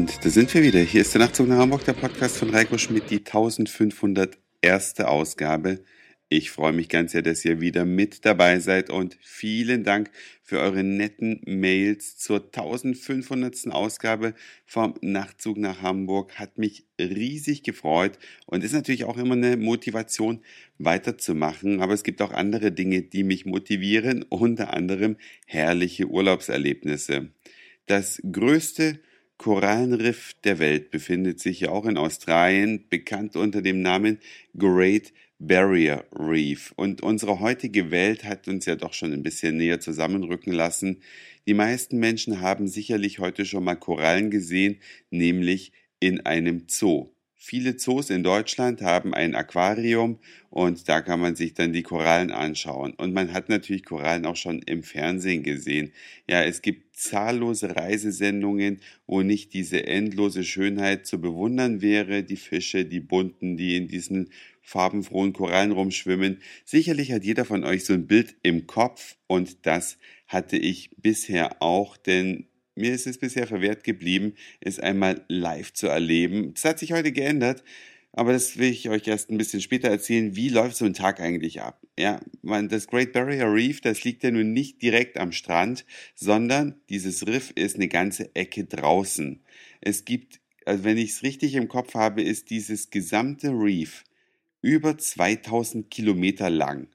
Und da sind wir wieder. Hier ist der Nachtzug nach Hamburg, der Podcast von Reiko Schmidt, die 1501. Ausgabe. Ich freue mich ganz sehr, dass ihr wieder mit dabei seid und vielen Dank für eure netten Mails zur 1500. Ausgabe vom Nachtzug nach Hamburg. Hat mich riesig gefreut und ist natürlich auch immer eine Motivation weiterzumachen. Aber es gibt auch andere Dinge, die mich motivieren, unter anderem herrliche Urlaubserlebnisse. Das größte Korallenriff der Welt befindet sich ja auch in Australien, bekannt unter dem Namen Great Barrier Reef. Und unsere heutige Welt hat uns ja doch schon ein bisschen näher zusammenrücken lassen. Die meisten Menschen haben sicherlich heute schon mal Korallen gesehen, nämlich in einem Zoo. Viele Zoos in Deutschland haben ein Aquarium und da kann man sich dann die Korallen anschauen. Und man hat natürlich Korallen auch schon im Fernsehen gesehen. Ja, es gibt zahllose Reisesendungen, wo nicht diese endlose Schönheit zu bewundern wäre. Die Fische, die bunten, die in diesen farbenfrohen Korallen rumschwimmen. Sicherlich hat jeder von euch so ein Bild im Kopf und das hatte ich bisher auch, denn mir ist es bisher verwehrt geblieben, es einmal live zu erleben. Das hat sich heute geändert, aber das will ich euch erst ein bisschen später erzählen. Wie läuft so ein Tag eigentlich ab? Ja, man, das Great Barrier Reef, das liegt ja nun nicht direkt am Strand, sondern dieses Riff ist eine ganze Ecke draußen. Es gibt, also wenn ich es richtig im Kopf habe, ist dieses gesamte Reef über 2000 Kilometer lang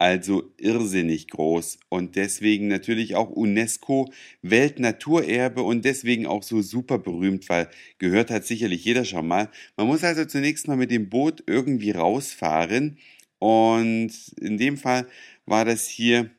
also irrsinnig groß und deswegen natürlich auch UNESCO Weltnaturerbe und deswegen auch so super berühmt, weil gehört hat sicherlich jeder schon mal. Man muss also zunächst mal mit dem Boot irgendwie rausfahren und in dem Fall war das hier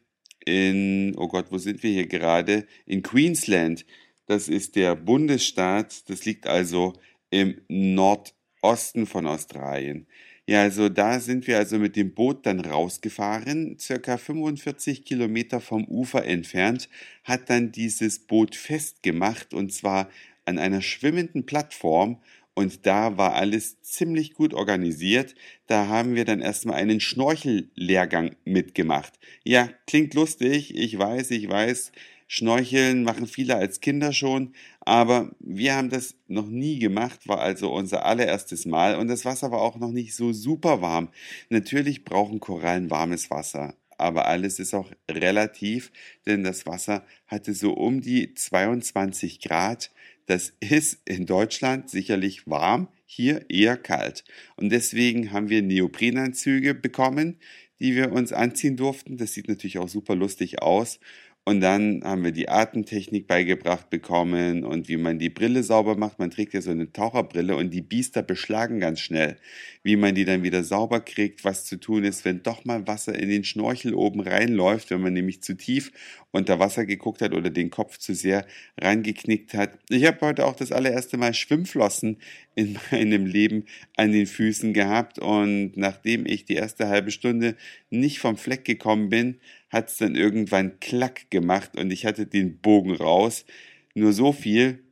in, oh Gott, wo sind wir hier gerade? In Queensland. Das ist der Bundesstaat, das liegt also im Nordosten von Australien. Ja, also da sind wir also mit dem Boot dann rausgefahren, circa 45 Kilometer vom Ufer entfernt, hat dann dieses Boot festgemacht und zwar an einer schwimmenden Plattform und da war alles ziemlich gut organisiert. Da haben wir dann erstmal einen Schnorchellehrgang mitgemacht. Ja, klingt lustig, ich weiß, ich weiß, Schnorcheln machen viele als Kinder schon, aber wir haben das noch nie gemacht, war also unser allererstes Mal und das Wasser war auch noch nicht so super warm. Natürlich brauchen Korallen warmes Wasser, aber alles ist auch relativ, denn das Wasser hatte so um die 22 Grad. Das ist in Deutschland sicherlich warm, hier eher kalt. Und deswegen haben wir Neoprenanzüge bekommen, die wir uns anziehen durften. Das sieht natürlich auch super lustig aus. Und dann haben wir die Atemtechnik beigebracht bekommen und wie man die Brille sauber macht. Man trägt ja so eine Taucherbrille und die Biester beschlagen ganz schnell. Wie man die dann wieder sauber kriegt, was zu tun ist, wenn doch mal Wasser in den Schnorchel oben reinläuft, wenn man nämlich zu tief unter Wasser geguckt hat oder den Kopf zu sehr reingeknickt hat. Ich habe heute auch das allererste Mal Schwimmflossen in meinem Leben an den Füßen gehabt und nachdem ich die erste halbe Stunde nicht vom Fleck gekommen bin, hat es dann irgendwann Klack gemacht und ich hatte den Bogen raus. Nur so viel,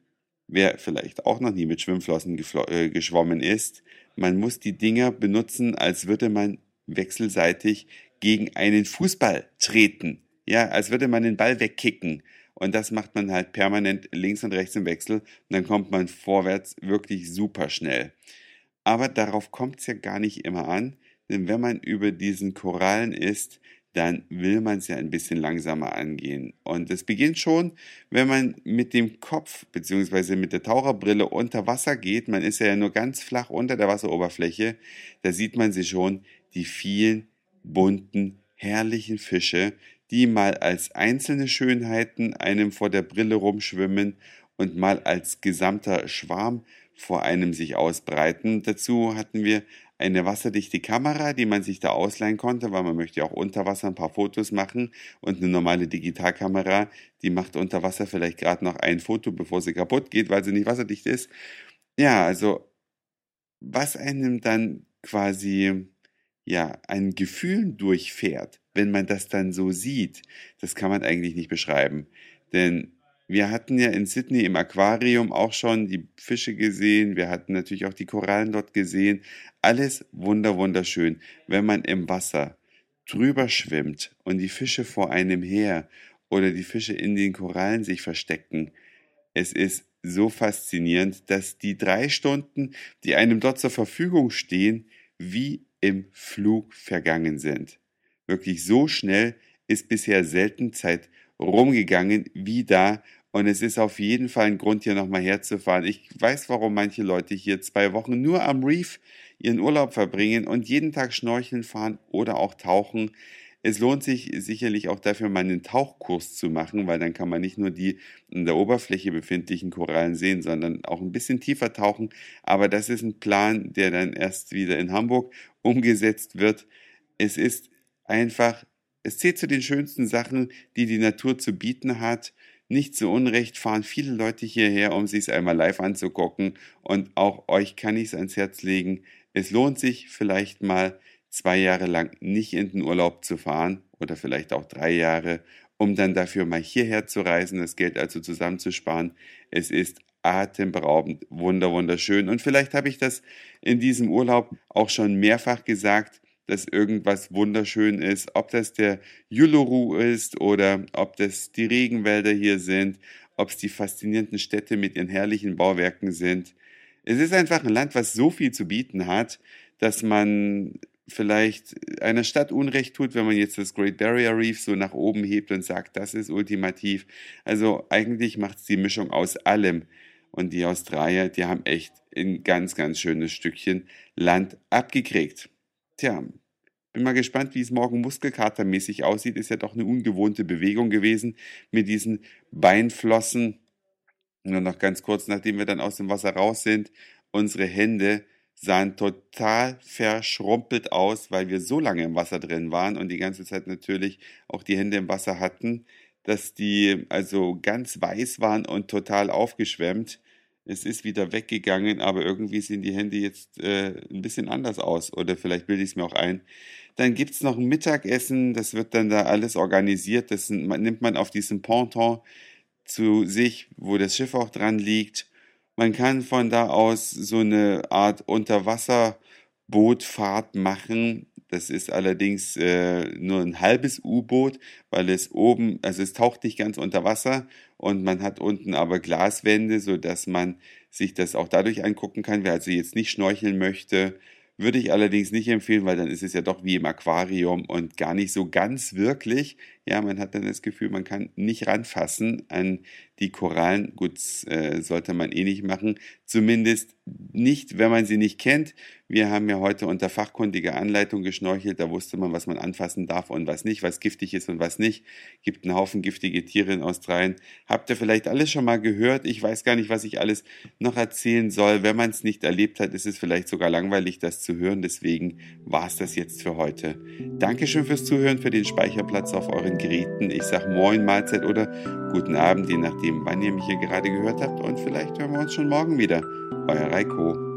wer vielleicht auch noch nie mit Schwimmflossen äh, geschwommen ist, man muss die Dinger benutzen, als würde man wechselseitig gegen einen Fußball treten. Ja, als würde man den Ball wegkicken. Und das macht man halt permanent links und rechts im Wechsel und dann kommt man vorwärts wirklich super schnell. Aber darauf kommt es ja gar nicht immer an, denn wenn man über diesen Korallen ist, dann will man es ja ein bisschen langsamer angehen. Und es beginnt schon, wenn man mit dem Kopf bzw. mit der Taucherbrille unter Wasser geht. Man ist ja nur ganz flach unter der Wasseroberfläche. Da sieht man sie schon, die vielen bunten, herrlichen Fische, die mal als einzelne Schönheiten einem vor der Brille rumschwimmen und mal als gesamter Schwarm vor einem sich ausbreiten. Dazu hatten wir eine wasserdichte Kamera, die man sich da ausleihen konnte, weil man möchte ja auch unter Wasser ein paar Fotos machen und eine normale Digitalkamera, die macht unter Wasser vielleicht gerade noch ein Foto, bevor sie kaputt geht, weil sie nicht wasserdicht ist. Ja, also was einem dann quasi ja ein Gefühl durchfährt, wenn man das dann so sieht, das kann man eigentlich nicht beschreiben, denn wir hatten ja in Sydney im Aquarium auch schon die Fische gesehen. Wir hatten natürlich auch die Korallen dort gesehen. Alles wunder, wunderschön. Wenn man im Wasser drüber schwimmt und die Fische vor einem her oder die Fische in den Korallen sich verstecken. Es ist so faszinierend, dass die drei Stunden, die einem dort zur Verfügung stehen, wie im Flug vergangen sind. Wirklich so schnell ist bisher selten Zeit rumgegangen wie da und es ist auf jeden Fall ein Grund, hier nochmal herzufahren. Ich weiß, warum manche Leute hier zwei Wochen nur am Reef ihren Urlaub verbringen und jeden Tag schnorcheln fahren oder auch tauchen. Es lohnt sich sicherlich auch dafür, mal einen Tauchkurs zu machen, weil dann kann man nicht nur die in der Oberfläche befindlichen Korallen sehen, sondern auch ein bisschen tiefer tauchen. Aber das ist ein Plan, der dann erst wieder in Hamburg umgesetzt wird. Es ist einfach, es zählt zu den schönsten Sachen, die die Natur zu bieten hat nicht zu Unrecht fahren viele Leute hierher, um sich es einmal live anzugucken. Und auch euch kann ich es ans Herz legen. Es lohnt sich vielleicht mal zwei Jahre lang nicht in den Urlaub zu fahren oder vielleicht auch drei Jahre, um dann dafür mal hierher zu reisen, das Geld also zusammenzusparen. Es ist atemberaubend, wunder, wunderschön. Und vielleicht habe ich das in diesem Urlaub auch schon mehrfach gesagt dass irgendwas wunderschön ist, ob das der Yuluru ist oder ob das die Regenwälder hier sind, ob es die faszinierenden Städte mit ihren herrlichen Bauwerken sind. Es ist einfach ein Land, was so viel zu bieten hat, dass man vielleicht einer Stadt Unrecht tut, wenn man jetzt das Great Barrier Reef so nach oben hebt und sagt, das ist ultimativ. Also eigentlich macht es die Mischung aus allem. Und die Australier, die haben echt ein ganz, ganz schönes Stückchen Land abgekriegt. Tja, bin mal gespannt, wie es morgen muskelkatermäßig aussieht. Ist ja doch eine ungewohnte Bewegung gewesen mit diesen Beinflossen. Nur noch ganz kurz, nachdem wir dann aus dem Wasser raus sind, unsere Hände sahen total verschrumpelt aus, weil wir so lange im Wasser drin waren und die ganze Zeit natürlich auch die Hände im Wasser hatten, dass die also ganz weiß waren und total aufgeschwemmt es ist wieder weggegangen, aber irgendwie sehen die Hände jetzt äh, ein bisschen anders aus oder vielleicht bilde ich es mir auch ein. Dann gibt es noch ein Mittagessen, das wird dann da alles organisiert, das nimmt man auf diesem Ponton zu sich, wo das Schiff auch dran liegt. Man kann von da aus so eine Art Unterwasserbootfahrt machen. Das ist allerdings äh, nur ein halbes U-Boot, weil es oben, also es taucht nicht ganz unter Wasser und man hat unten aber Glaswände, so dass man sich das auch dadurch angucken kann. Wer also jetzt nicht schnorcheln möchte, würde ich allerdings nicht empfehlen, weil dann ist es ja doch wie im Aquarium und gar nicht so ganz wirklich. Ja, man hat dann das Gefühl, man kann nicht ranfassen an die Korallen. Gut, äh, sollte man eh nicht machen. Zumindest nicht, wenn man sie nicht kennt. Wir haben ja heute unter fachkundiger Anleitung geschnorchelt. Da wusste man, was man anfassen darf und was nicht, was giftig ist und was nicht. Gibt einen Haufen giftige Tiere in Australien. Habt ihr vielleicht alles schon mal gehört? Ich weiß gar nicht, was ich alles noch erzählen soll. Wenn man es nicht erlebt hat, ist es vielleicht sogar langweilig, das zu hören. Deswegen war es das jetzt für heute. Dankeschön fürs Zuhören, für den Speicherplatz auf euren Geräten. Ich sage Moin, Mahlzeit oder guten Abend, je nachdem, wann ihr mich hier gerade gehört habt. Und vielleicht hören wir uns schon morgen wieder. Euer Reiko.